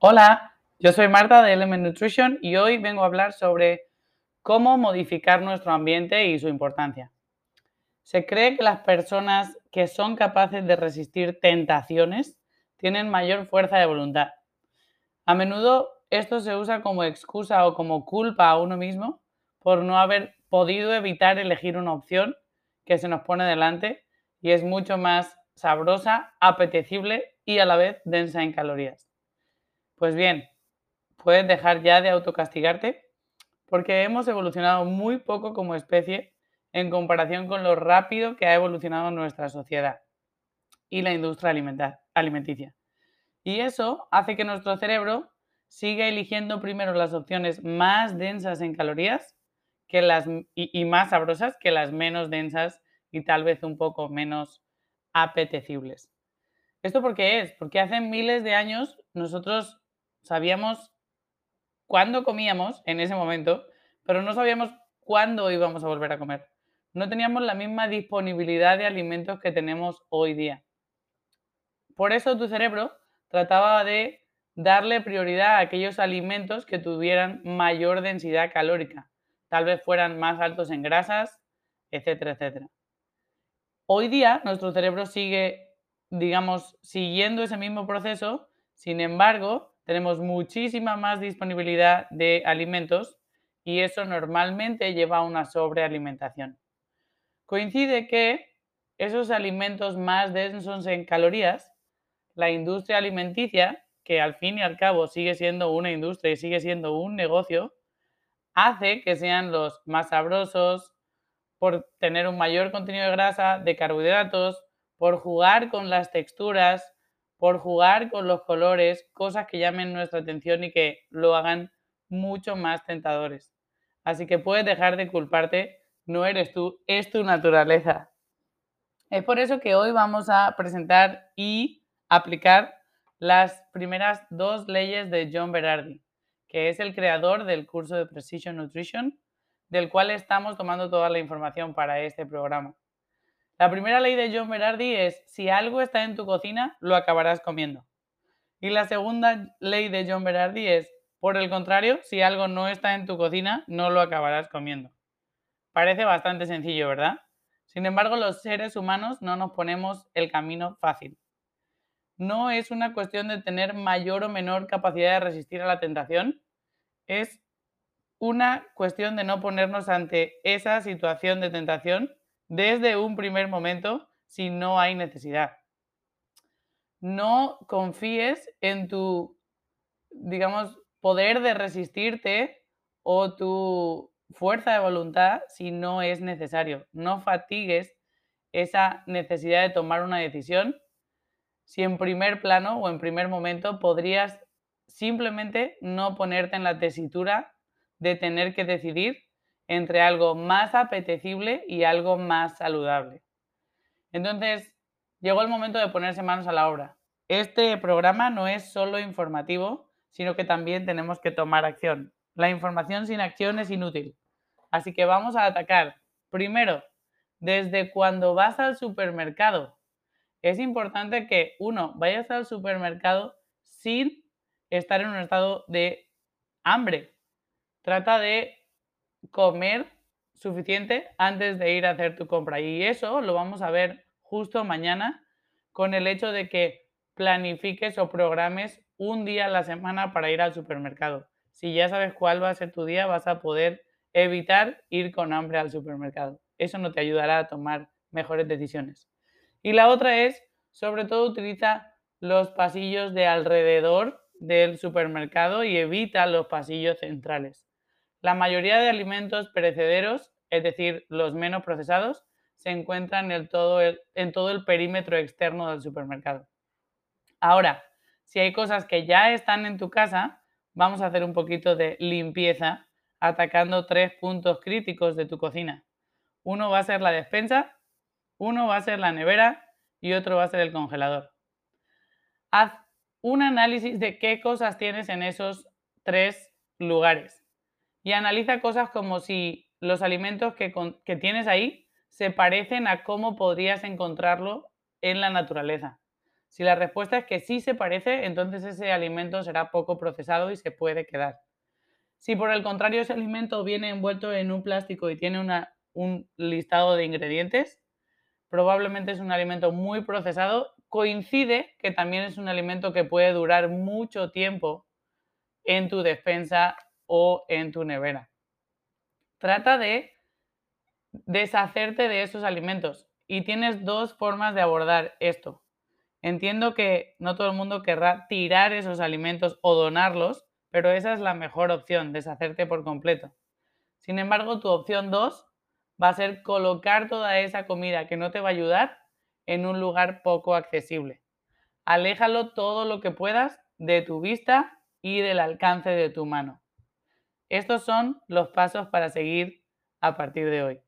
Hola, yo soy Marta de Element Nutrition y hoy vengo a hablar sobre cómo modificar nuestro ambiente y su importancia. Se cree que las personas que son capaces de resistir tentaciones tienen mayor fuerza de voluntad. A menudo esto se usa como excusa o como culpa a uno mismo por no haber podido evitar elegir una opción que se nos pone delante y es mucho más sabrosa, apetecible y a la vez densa en calorías. Pues bien, puedes dejar ya de autocastigarte porque hemos evolucionado muy poco como especie en comparación con lo rápido que ha evolucionado nuestra sociedad y la industria alimenticia. Y eso hace que nuestro cerebro siga eligiendo primero las opciones más densas en calorías que las, y, y más sabrosas que las menos densas y tal vez un poco menos apetecibles. ¿Esto por qué es? Porque hace miles de años nosotros sabíamos cuándo comíamos en ese momento, pero no sabíamos cuándo íbamos a volver a comer. No teníamos la misma disponibilidad de alimentos que tenemos hoy día. Por eso tu cerebro trataba de darle prioridad a aquellos alimentos que tuvieran mayor densidad calórica, tal vez fueran más altos en grasas, etcétera, etcétera. Hoy día nuestro cerebro sigue, digamos, siguiendo ese mismo proceso, sin embargo, tenemos muchísima más disponibilidad de alimentos y eso normalmente lleva a una sobrealimentación. Coincide que esos alimentos más densos en calorías, la industria alimenticia, que al fin y al cabo sigue siendo una industria y sigue siendo un negocio, hace que sean los más sabrosos por tener un mayor contenido de grasa, de carbohidratos, por jugar con las texturas, por jugar con los colores, cosas que llamen nuestra atención y que lo hagan mucho más tentadores. Así que puedes dejar de culparte, no eres tú, es tu naturaleza. Es por eso que hoy vamos a presentar y aplicar las primeras dos leyes de John Berardi, que es el creador del curso de Precision Nutrition, del cual estamos tomando toda la información para este programa. La primera ley de John Berardi es, si algo está en tu cocina, lo acabarás comiendo. Y la segunda ley de John Berardi es, por el contrario, si algo no está en tu cocina, no lo acabarás comiendo. Parece bastante sencillo, ¿verdad? Sin embargo, los seres humanos no nos ponemos el camino fácil. No es una cuestión de tener mayor o menor capacidad de resistir a la tentación, es una cuestión de no ponernos ante esa situación de tentación desde un primer momento si no hay necesidad. No confíes en tu, digamos, poder de resistirte o tu fuerza de voluntad si no es necesario. No fatigues esa necesidad de tomar una decisión si en primer plano o en primer momento podrías simplemente no ponerte en la tesitura de tener que decidir entre algo más apetecible y algo más saludable. Entonces, llegó el momento de ponerse manos a la obra. Este programa no es solo informativo, sino que también tenemos que tomar acción. La información sin acción es inútil. Así que vamos a atacar. Primero, desde cuando vas al supermercado. Es importante que, uno, vayas al supermercado sin estar en un estado de hambre. Trata de comer suficiente antes de ir a hacer tu compra. Y eso lo vamos a ver justo mañana con el hecho de que planifiques o programes un día a la semana para ir al supermercado. Si ya sabes cuál va a ser tu día, vas a poder evitar ir con hambre al supermercado. Eso no te ayudará a tomar mejores decisiones. Y la otra es, sobre todo, utiliza los pasillos de alrededor del supermercado y evita los pasillos centrales. La mayoría de alimentos perecederos, es decir, los menos procesados, se encuentran en todo el, en todo el perímetro externo del supermercado. Ahora, si hay cosas que ya están en tu casa, vamos a hacer un poquito de limpieza atacando tres puntos críticos de tu cocina. Uno va a ser la despensa, uno va a ser la nevera y otro va a ser el congelador. Haz un análisis de qué cosas tienes en esos tres lugares y analiza cosas como si los alimentos que, que tienes ahí se parecen a cómo podrías encontrarlo en la naturaleza. Si la respuesta es que sí se parece, entonces ese alimento será poco procesado y se puede quedar. Si por el contrario ese alimento viene envuelto en un plástico y tiene un listado de ingredientes, probablemente es un alimento muy procesado. Coincide que también es un alimento que puede durar mucho tiempo en tu despensa o en tu nevera. Trata de deshacerte de esos alimentos y tienes dos formas de abordar esto. Entiendo que no todo el mundo querrá tirar esos alimentos o donarlos, pero esa es la mejor opción, deshacerte por completo. Sin embargo, tu opción 2 va a ser colocar toda esa comida que no te va a ayudar en un lugar poco accesible. Aléjalo todo lo que puedas de tu vista y del alcance de tu mano. Estos son los pasos para seguir a partir de hoy.